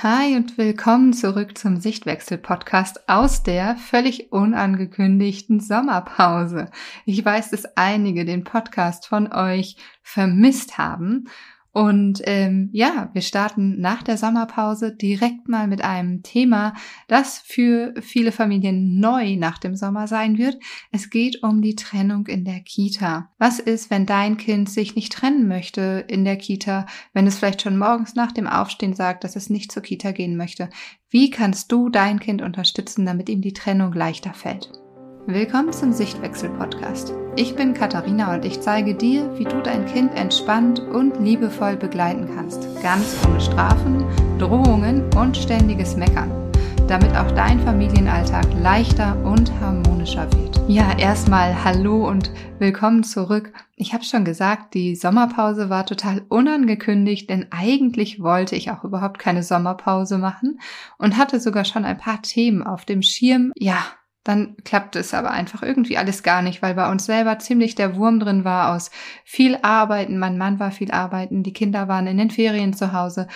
Hi und willkommen zurück zum Sichtwechsel-Podcast aus der völlig unangekündigten Sommerpause. Ich weiß, dass einige den Podcast von euch vermisst haben und ähm, ja, wir starten nach der Sommerpause direkt mal mit einem Thema, das für viele Familien neu nach dem Sommer sein wird. Es geht um die Trennung in der Kita. Was ist, wenn dein Kind sich nicht trennen möchte in der Kita, wenn es vielleicht schon morgens nach dem Aufstehen sagt, dass es nicht zur Kita gehen möchte? Wie kannst du dein Kind unterstützen, damit ihm die Trennung leichter fällt? Willkommen zum Sichtwechsel-Podcast. Ich bin Katharina und ich zeige dir, wie du dein Kind entspannt und liebevoll begleiten kannst. Ganz ohne Strafen, Drohungen und ständiges Meckern. Damit auch dein Familienalltag leichter und harmonischer wird. Ja, erstmal Hallo und willkommen zurück. Ich habe schon gesagt, die Sommerpause war total unangekündigt, denn eigentlich wollte ich auch überhaupt keine Sommerpause machen und hatte sogar schon ein paar Themen auf dem Schirm. Ja, dann klappt es aber einfach irgendwie alles gar nicht, weil bei uns selber ziemlich der Wurm drin war aus viel Arbeiten. Mein Mann war viel arbeiten, die Kinder waren in den Ferien zu Hause.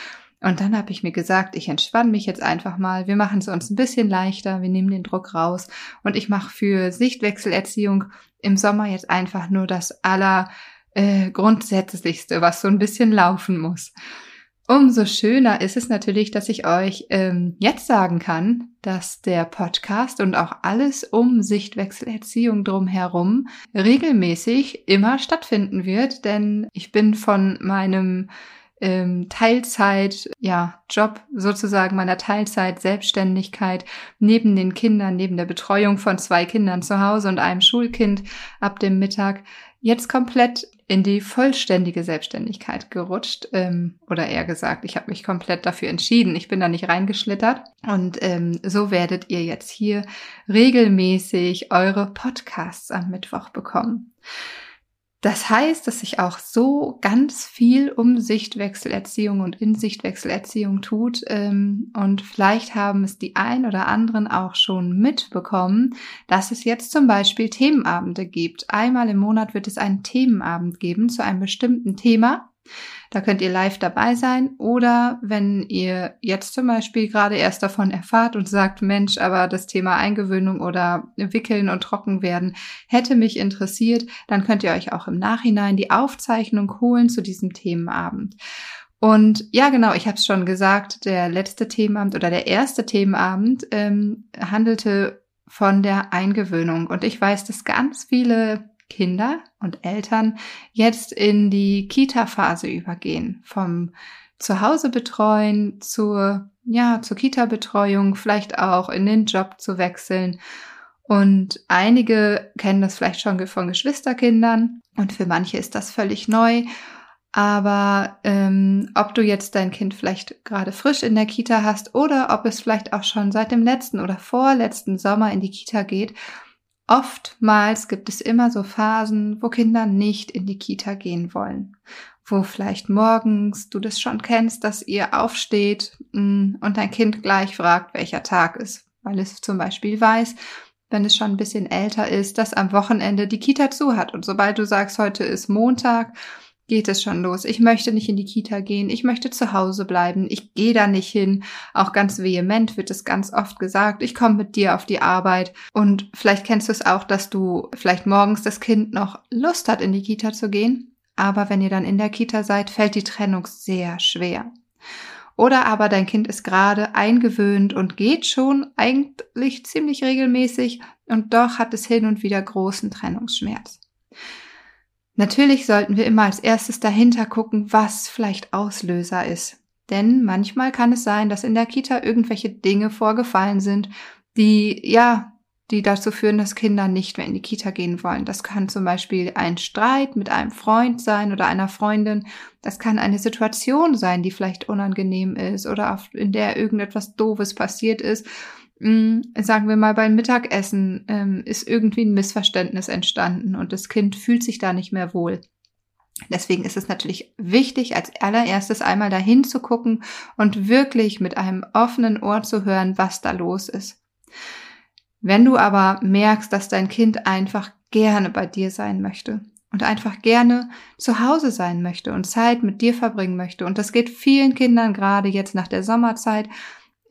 Und dann habe ich mir gesagt, ich entspanne mich jetzt einfach mal. Wir machen es uns ein bisschen leichter, wir nehmen den Druck raus und ich mache für Sichtwechselerziehung im Sommer jetzt einfach nur das aller äh, grundsätzlichste, was so ein bisschen laufen muss. Umso schöner ist es natürlich, dass ich euch ähm, jetzt sagen kann, dass der Podcast und auch alles um Sichtwechselerziehung drumherum regelmäßig immer stattfinden wird, denn ich bin von meinem ähm, Teilzeit, ja, Job sozusagen meiner Teilzeit Selbstständigkeit neben den Kindern, neben der Betreuung von zwei Kindern zu Hause und einem Schulkind ab dem Mittag jetzt komplett in die vollständige Selbstständigkeit gerutscht. Ähm, oder eher gesagt, ich habe mich komplett dafür entschieden. Ich bin da nicht reingeschlittert. Und ähm, so werdet ihr jetzt hier regelmäßig eure Podcasts am Mittwoch bekommen. Das heißt, dass sich auch so ganz viel um Sichtwechselerziehung und in Sichtwechselerziehung tut. Ähm, und vielleicht haben es die ein oder anderen auch schon mitbekommen, dass es jetzt zum Beispiel Themenabende gibt. Einmal im Monat wird es einen Themenabend geben zu einem bestimmten Thema. Da könnt ihr live dabei sein oder wenn ihr jetzt zum Beispiel gerade erst davon erfahrt und sagt, Mensch, aber das Thema Eingewöhnung oder Wickeln und Trockenwerden hätte mich interessiert, dann könnt ihr euch auch im Nachhinein die Aufzeichnung holen zu diesem Themenabend. Und ja, genau, ich habe es schon gesagt, der letzte Themenabend oder der erste Themenabend ähm, handelte von der Eingewöhnung. Und ich weiß, dass ganz viele Kinder und Eltern jetzt in die Kita-Phase übergehen. Vom Zuhause betreuen zur, ja, zur Kita-Betreuung, vielleicht auch in den Job zu wechseln. Und einige kennen das vielleicht schon von Geschwisterkindern und für manche ist das völlig neu. Aber ähm, ob du jetzt dein Kind vielleicht gerade frisch in der Kita hast oder ob es vielleicht auch schon seit dem letzten oder vorletzten Sommer in die Kita geht, Oftmals gibt es immer so Phasen, wo Kinder nicht in die Kita gehen wollen, wo vielleicht morgens du das schon kennst, dass ihr aufsteht mm, und dein Kind gleich fragt, welcher Tag ist, weil es zum Beispiel weiß, wenn es schon ein bisschen älter ist, dass am Wochenende die Kita zu hat. Und sobald du sagst, heute ist Montag, geht es schon los. Ich möchte nicht in die Kita gehen, ich möchte zu Hause bleiben, ich gehe da nicht hin. Auch ganz vehement wird es ganz oft gesagt, ich komme mit dir auf die Arbeit. Und vielleicht kennst du es auch, dass du vielleicht morgens das Kind noch Lust hat, in die Kita zu gehen. Aber wenn ihr dann in der Kita seid, fällt die Trennung sehr schwer. Oder aber dein Kind ist gerade eingewöhnt und geht schon eigentlich ziemlich regelmäßig und doch hat es hin und wieder großen Trennungsschmerz. Natürlich sollten wir immer als erstes dahinter gucken, was vielleicht Auslöser ist. Denn manchmal kann es sein, dass in der Kita irgendwelche Dinge vorgefallen sind, die, ja, die dazu führen, dass Kinder nicht mehr in die Kita gehen wollen. Das kann zum Beispiel ein Streit mit einem Freund sein oder einer Freundin. Das kann eine Situation sein, die vielleicht unangenehm ist oder in der irgendetwas Doofes passiert ist sagen wir mal beim Mittagessen ähm, ist irgendwie ein Missverständnis entstanden und das Kind fühlt sich da nicht mehr wohl. Deswegen ist es natürlich wichtig, als allererstes einmal dahin zu gucken und wirklich mit einem offenen Ohr zu hören, was da los ist. Wenn du aber merkst, dass dein Kind einfach gerne bei dir sein möchte und einfach gerne zu Hause sein möchte und Zeit mit dir verbringen möchte. Und das geht vielen Kindern gerade jetzt nach der Sommerzeit,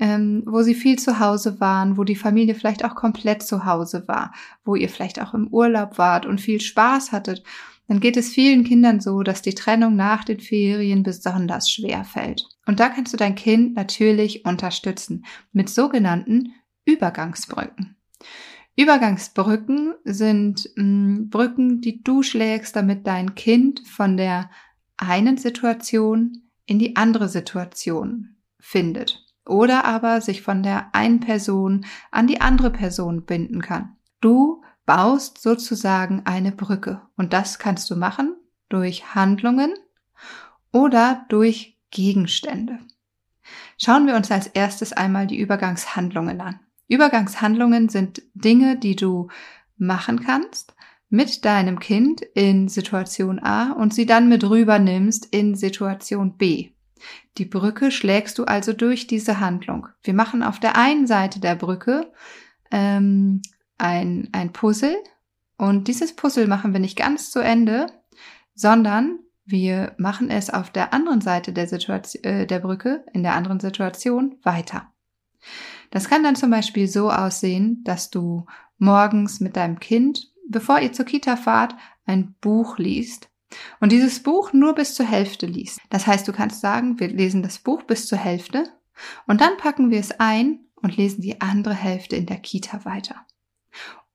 ähm, wo sie viel zu Hause waren, wo die Familie vielleicht auch komplett zu Hause war, wo ihr vielleicht auch im Urlaub wart und viel Spaß hattet. Dann geht es vielen Kindern so, dass die Trennung nach den Ferien besonders schwer fällt. Und da kannst du dein Kind natürlich unterstützen mit sogenannten Übergangsbrücken. Übergangsbrücken sind mh, mm, Brücken, die du schlägst, damit dein Kind von der einen Situation in die andere Situation findet oder aber sich von der einen Person an die andere Person binden kann. Du baust sozusagen eine Brücke und das kannst du machen durch Handlungen oder durch Gegenstände. Schauen wir uns als erstes einmal die Übergangshandlungen an. Übergangshandlungen sind Dinge, die du machen kannst mit deinem Kind in Situation A und sie dann mit rüber nimmst in Situation B. Die Brücke schlägst du also durch diese Handlung. Wir machen auf der einen Seite der Brücke ähm, ein, ein Puzzle und dieses Puzzle machen wir nicht ganz zu Ende, sondern wir machen es auf der anderen Seite der, Situation, äh, der Brücke, in der anderen Situation weiter. Das kann dann zum Beispiel so aussehen, dass du morgens mit deinem Kind, bevor ihr zur Kita fahrt, ein Buch liest und dieses Buch nur bis zur Hälfte liest. Das heißt, du kannst sagen, wir lesen das Buch bis zur Hälfte und dann packen wir es ein und lesen die andere Hälfte in der Kita weiter.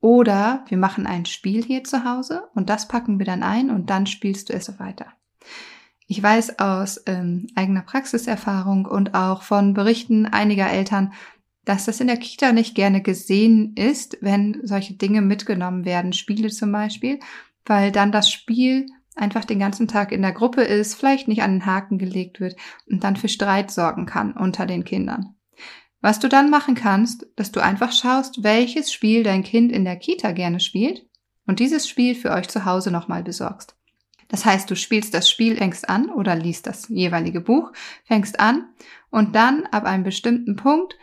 Oder wir machen ein Spiel hier zu Hause und das packen wir dann ein und dann spielst du es weiter. Ich weiß aus ähm, eigener Praxiserfahrung und auch von Berichten einiger Eltern, dass das in der Kita nicht gerne gesehen ist, wenn solche Dinge mitgenommen werden, Spiele zum Beispiel, weil dann das Spiel einfach den ganzen Tag in der Gruppe ist, vielleicht nicht an den Haken gelegt wird und dann für Streit sorgen kann unter den Kindern. Was du dann machen kannst, dass du einfach schaust, welches Spiel dein Kind in der Kita gerne spielt und dieses Spiel für euch zu Hause nochmal besorgst. Das heißt, du spielst das Spiel, fängst an oder liest das jeweilige Buch, fängst an und dann ab einem bestimmten Punkt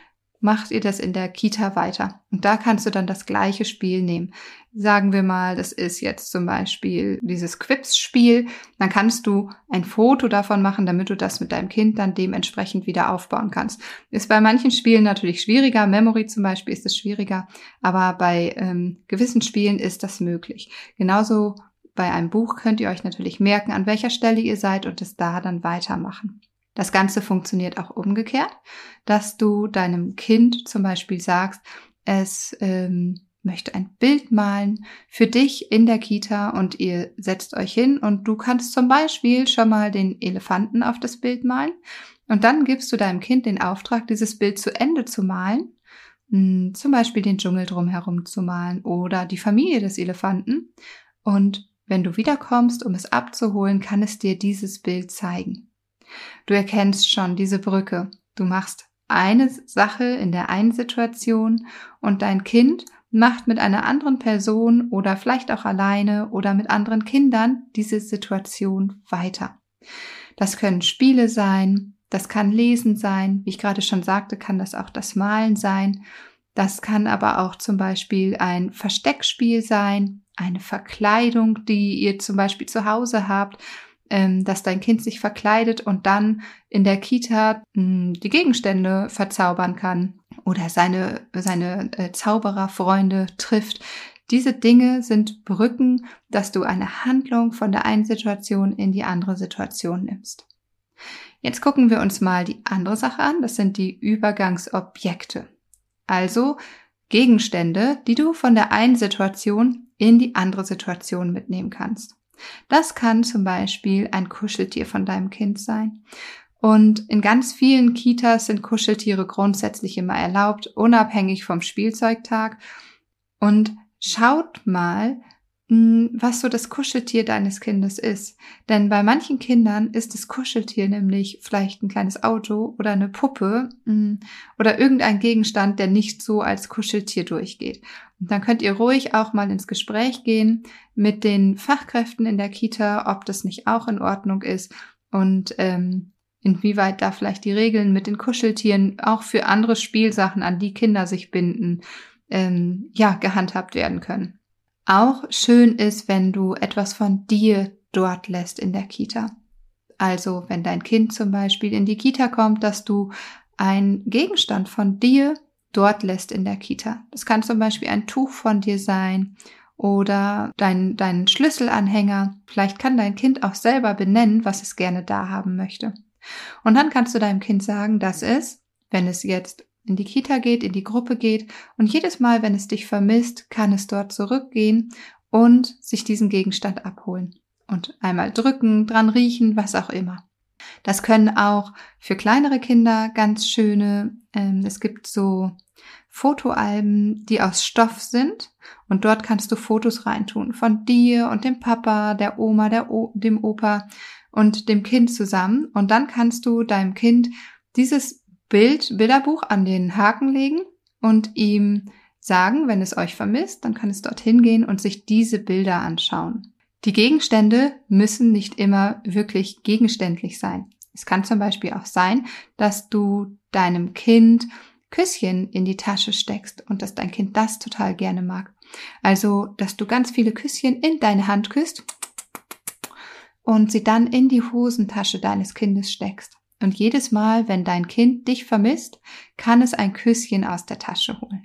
macht ihr das in der Kita weiter. Und da kannst du dann das gleiche Spiel nehmen. Sagen wir mal, das ist jetzt zum Beispiel dieses Quips-Spiel. Dann kannst du ein Foto davon machen, damit du das mit deinem Kind dann dementsprechend wieder aufbauen kannst. Ist bei manchen Spielen natürlich schwieriger. Memory zum Beispiel ist es schwieriger. Aber bei ähm, gewissen Spielen ist das möglich. Genauso bei einem Buch könnt ihr euch natürlich merken, an welcher Stelle ihr seid und es da dann weitermachen. Das Ganze funktioniert auch umgekehrt, dass du deinem Kind zum Beispiel sagst, es ähm, möchte ein Bild malen für dich in der Kita und ihr setzt euch hin und du kannst zum Beispiel schon mal den Elefanten auf das Bild malen und dann gibst du deinem Kind den Auftrag, dieses Bild zu Ende zu malen, hm, zum Beispiel den Dschungel drumherum zu malen oder die Familie des Elefanten und wenn du wiederkommst, um es abzuholen, kann es dir dieses Bild zeigen. Du erkennst schon diese Brücke. Du machst eine Sache in der einen Situation und dein Kind macht mit einer anderen Person oder vielleicht auch alleine oder mit anderen Kindern diese Situation weiter. Das können Spiele sein, das kann Lesen sein, wie ich gerade schon sagte, kann das auch das Malen sein. Das kann aber auch zum Beispiel ein Versteckspiel sein, eine Verkleidung, die ihr zum Beispiel zu Hause habt dass dein Kind sich verkleidet und dann in der Kita hm, die Gegenstände verzaubern kann oder seine, seine äh, Zaubererfreunde trifft. Diese Dinge sind Brücken, dass du eine Handlung von der einen Situation in die andere Situation nimmst. Jetzt gucken wir uns mal die andere Sache an. Das sind die Übergangsobjekte. Also Gegenstände, die du von der einen Situation in die andere Situation mitnehmen kannst. Das kann zum Beispiel ein Kuscheltier von deinem Kind sein. Und in ganz vielen Kitas sind Kuscheltiere grundsätzlich immer erlaubt, unabhängig vom Spielzeugtag. Und schaut mal, was so das Kuscheltier deines Kindes ist. Denn bei manchen Kindern ist das Kuscheltier nämlich vielleicht ein kleines Auto oder eine Puppe hm, oder irgendein Gegenstand, der nicht so als Kuscheltier durchgeht. Und dann könnt ihr ruhig auch mal ins Gespräch gehen mit den Fachkräften in der Kita, ob das nicht auch in Ordnung ist und ähm, inwieweit da vielleicht die Regeln mit den Kuscheltieren auch für andere Spielsachen, an die Kinder sich binden, ähm, ja, gehandhabt werden können. Auch schön ist, wenn du etwas von dir dort lässt in der Kita. Also wenn dein Kind zum Beispiel in die Kita kommt, dass du ein Gegenstand von dir dort lässt in der Kita. Das kann zum Beispiel ein Tuch von dir sein oder dein, dein Schlüsselanhänger. Vielleicht kann dein Kind auch selber benennen, was es gerne da haben möchte. Und dann kannst du deinem Kind sagen, dass es, wenn es jetzt in die Kita geht, in die Gruppe geht. Und jedes Mal, wenn es dich vermisst, kann es dort zurückgehen und sich diesen Gegenstand abholen. Und einmal drücken, dran riechen, was auch immer. Das können auch für kleinere Kinder ganz schöne, ähm, es gibt so Fotoalben, die aus Stoff sind. Und dort kannst du Fotos reintun von dir und dem Papa, der Oma, der o dem Opa und dem Kind zusammen. Und dann kannst du deinem Kind dieses Bild, Bilderbuch an den Haken legen und ihm sagen, wenn es euch vermisst, dann kann es dorthin gehen und sich diese Bilder anschauen. Die Gegenstände müssen nicht immer wirklich gegenständlich sein. Es kann zum Beispiel auch sein, dass du deinem Kind Küsschen in die Tasche steckst und dass dein Kind das total gerne mag. Also, dass du ganz viele Küsschen in deine Hand küsst und sie dann in die Hosentasche deines Kindes steckst. Und jedes Mal, wenn dein Kind dich vermisst, kann es ein Küsschen aus der Tasche holen.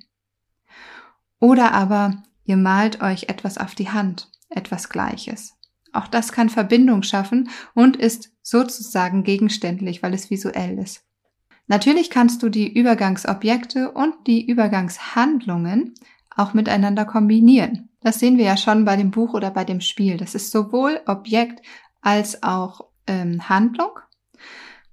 Oder aber ihr malt euch etwas auf die Hand, etwas Gleiches. Auch das kann Verbindung schaffen und ist sozusagen gegenständlich, weil es visuell ist. Natürlich kannst du die Übergangsobjekte und die Übergangshandlungen auch miteinander kombinieren. Das sehen wir ja schon bei dem Buch oder bei dem Spiel. Das ist sowohl Objekt als auch ähm, Handlung.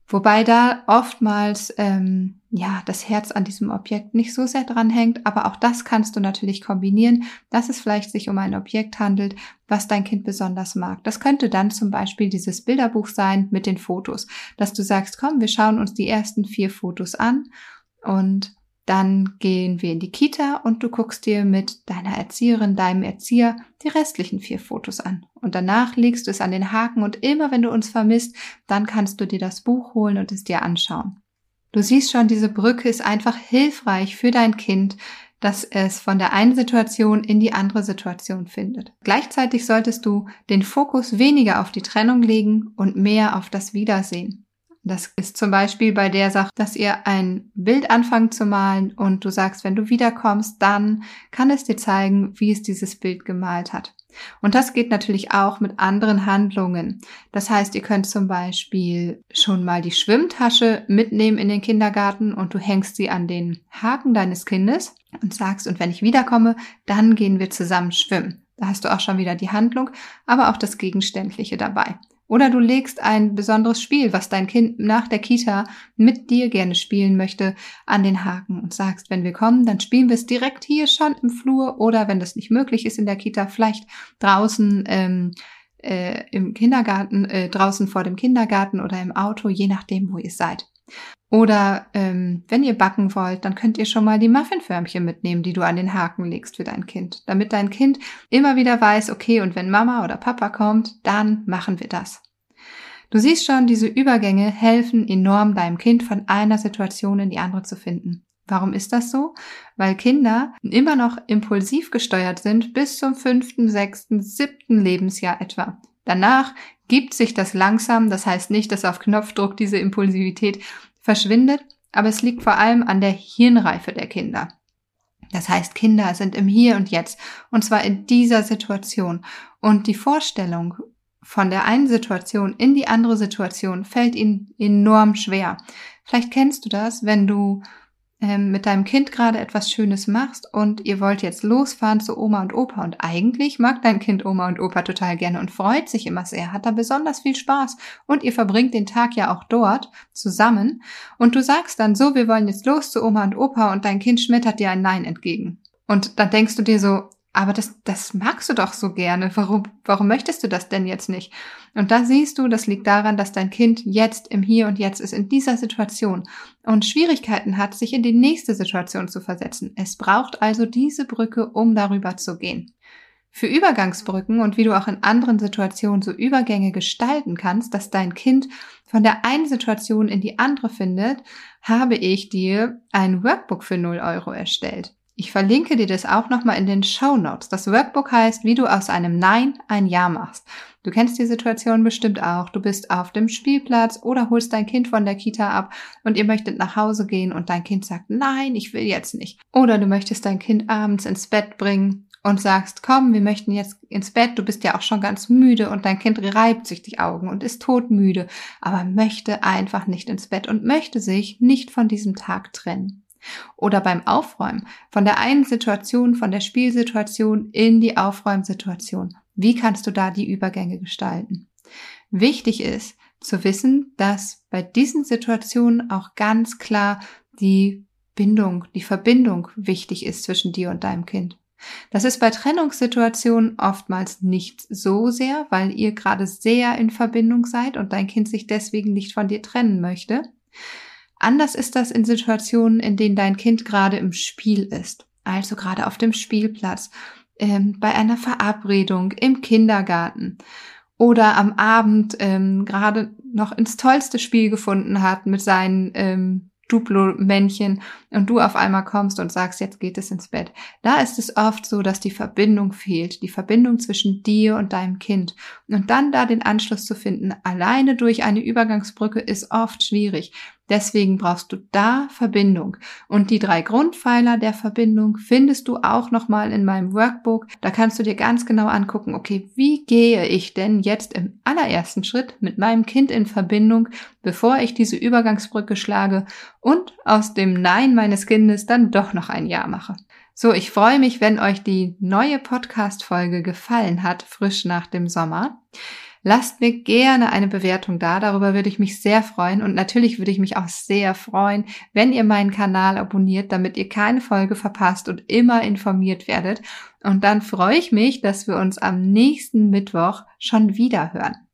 Wobei da oftmals ähm, ja das Herz an diesem Objekt nicht so sehr dran hängt, aber auch das kannst du natürlich kombinieren, dass es vielleicht sich um ein Objekt handelt, was dein Kind besonders mag. Das könnte dann zum Beispiel dieses Bilderbuch sein mit den Fotos, dass du sagst, komm, wir schauen uns die ersten vier Fotos an und dann gehen wir in die Kita und du guckst dir mit deiner Erzieherin, deinem Erzieher die restlichen vier Fotos an. Und danach legst du es an den Haken und immer wenn du uns vermisst, dann kannst du dir das Buch holen und es dir anschauen. Du siehst schon, diese Brücke ist einfach hilfreich für dein Kind, dass es von der einen Situation in die andere Situation findet. Gleichzeitig solltest du den Fokus weniger auf die Trennung legen und mehr auf das Wiedersehen. Das ist zum Beispiel bei der Sache, dass ihr ein Bild anfangt zu malen und du sagst, wenn du wiederkommst, dann kann es dir zeigen, wie es dieses Bild gemalt hat. Und das geht natürlich auch mit anderen Handlungen. Das heißt, ihr könnt zum Beispiel schon mal die Schwimmtasche mitnehmen in den Kindergarten und du hängst sie an den Haken deines Kindes und sagst, und wenn ich wiederkomme, dann gehen wir zusammen schwimmen. Da hast du auch schon wieder die Handlung, aber auch das Gegenständliche dabei. Oder du legst ein besonderes Spiel, was dein Kind nach der Kita mit dir gerne spielen möchte, an den Haken und sagst, wenn wir kommen, dann spielen wir es direkt hier schon im Flur oder wenn das nicht möglich ist in der Kita, vielleicht draußen ähm, äh, im Kindergarten, äh, draußen vor dem Kindergarten oder im Auto, je nachdem, wo ihr seid. Oder ähm, wenn ihr backen wollt, dann könnt ihr schon mal die Muffinförmchen mitnehmen, die du an den Haken legst für dein Kind, damit dein Kind immer wieder weiß, okay, und wenn Mama oder Papa kommt, dann machen wir das. Du siehst schon, diese Übergänge helfen enorm deinem Kind von einer Situation in die andere zu finden. Warum ist das so? Weil Kinder immer noch impulsiv gesteuert sind bis zum fünften, sechsten, siebten Lebensjahr etwa. Danach gibt sich das langsam, das heißt nicht, dass auf Knopfdruck diese Impulsivität verschwindet, aber es liegt vor allem an der Hirnreife der Kinder. Das heißt, Kinder sind im Hier und Jetzt und zwar in dieser Situation. Und die Vorstellung von der einen Situation in die andere Situation fällt ihnen enorm schwer. Vielleicht kennst du das, wenn du ähm, mit deinem Kind gerade etwas Schönes machst und ihr wollt jetzt losfahren zu Oma und Opa und eigentlich mag dein Kind Oma und Opa total gerne und freut sich immer sehr, hat da besonders viel Spaß und ihr verbringt den Tag ja auch dort zusammen und du sagst dann so, wir wollen jetzt los zu Oma und Opa und dein Kind schmettert dir ein Nein entgegen. Und dann denkst du dir so, aber das, das magst du doch so gerne. Warum, warum möchtest du das denn jetzt nicht? Und da siehst du, das liegt daran, dass dein Kind jetzt im Hier und Jetzt ist, in dieser Situation und Schwierigkeiten hat, sich in die nächste Situation zu versetzen. Es braucht also diese Brücke, um darüber zu gehen. Für Übergangsbrücken und wie du auch in anderen Situationen so Übergänge gestalten kannst, dass dein Kind von der einen Situation in die andere findet, habe ich dir ein Workbook für 0 Euro erstellt. Ich verlinke dir das auch nochmal in den Show Notes. Das Workbook heißt, wie du aus einem Nein ein Ja machst. Du kennst die Situation bestimmt auch. Du bist auf dem Spielplatz oder holst dein Kind von der Kita ab und ihr möchtet nach Hause gehen und dein Kind sagt, nein, ich will jetzt nicht. Oder du möchtest dein Kind abends ins Bett bringen und sagst, komm, wir möchten jetzt ins Bett, du bist ja auch schon ganz müde und dein Kind reibt sich die Augen und ist todmüde, aber möchte einfach nicht ins Bett und möchte sich nicht von diesem Tag trennen. Oder beim Aufräumen, von der einen Situation, von der Spielsituation in die Aufräumsituation. Wie kannst du da die Übergänge gestalten? Wichtig ist zu wissen, dass bei diesen Situationen auch ganz klar die Bindung, die Verbindung wichtig ist zwischen dir und deinem Kind. Das ist bei Trennungssituationen oftmals nicht so sehr, weil ihr gerade sehr in Verbindung seid und dein Kind sich deswegen nicht von dir trennen möchte. Anders ist das in Situationen, in denen dein Kind gerade im Spiel ist, also gerade auf dem Spielplatz, ähm, bei einer Verabredung, im Kindergarten oder am Abend ähm, gerade noch ins tollste Spiel gefunden hat mit seinen ähm, Duplo-Männchen und du auf einmal kommst und sagst, jetzt geht es ins Bett. Da ist es oft so, dass die Verbindung fehlt, die Verbindung zwischen dir und deinem Kind. Und dann da den Anschluss zu finden, alleine durch eine Übergangsbrücke, ist oft schwierig. Deswegen brauchst du da Verbindung. Und die drei Grundpfeiler der Verbindung findest du auch nochmal in meinem Workbook. Da kannst du dir ganz genau angucken, okay, wie gehe ich denn jetzt im allerersten Schritt mit meinem Kind in Verbindung, bevor ich diese Übergangsbrücke schlage und aus dem Nein meines Kindes dann doch noch ein Ja mache. So, ich freue mich, wenn euch die neue Podcast-Folge gefallen hat, frisch nach dem Sommer. Lasst mir gerne eine Bewertung da, darüber würde ich mich sehr freuen und natürlich würde ich mich auch sehr freuen, wenn ihr meinen Kanal abonniert, damit ihr keine Folge verpasst und immer informiert werdet. Und dann freue ich mich, dass wir uns am nächsten Mittwoch schon wieder hören.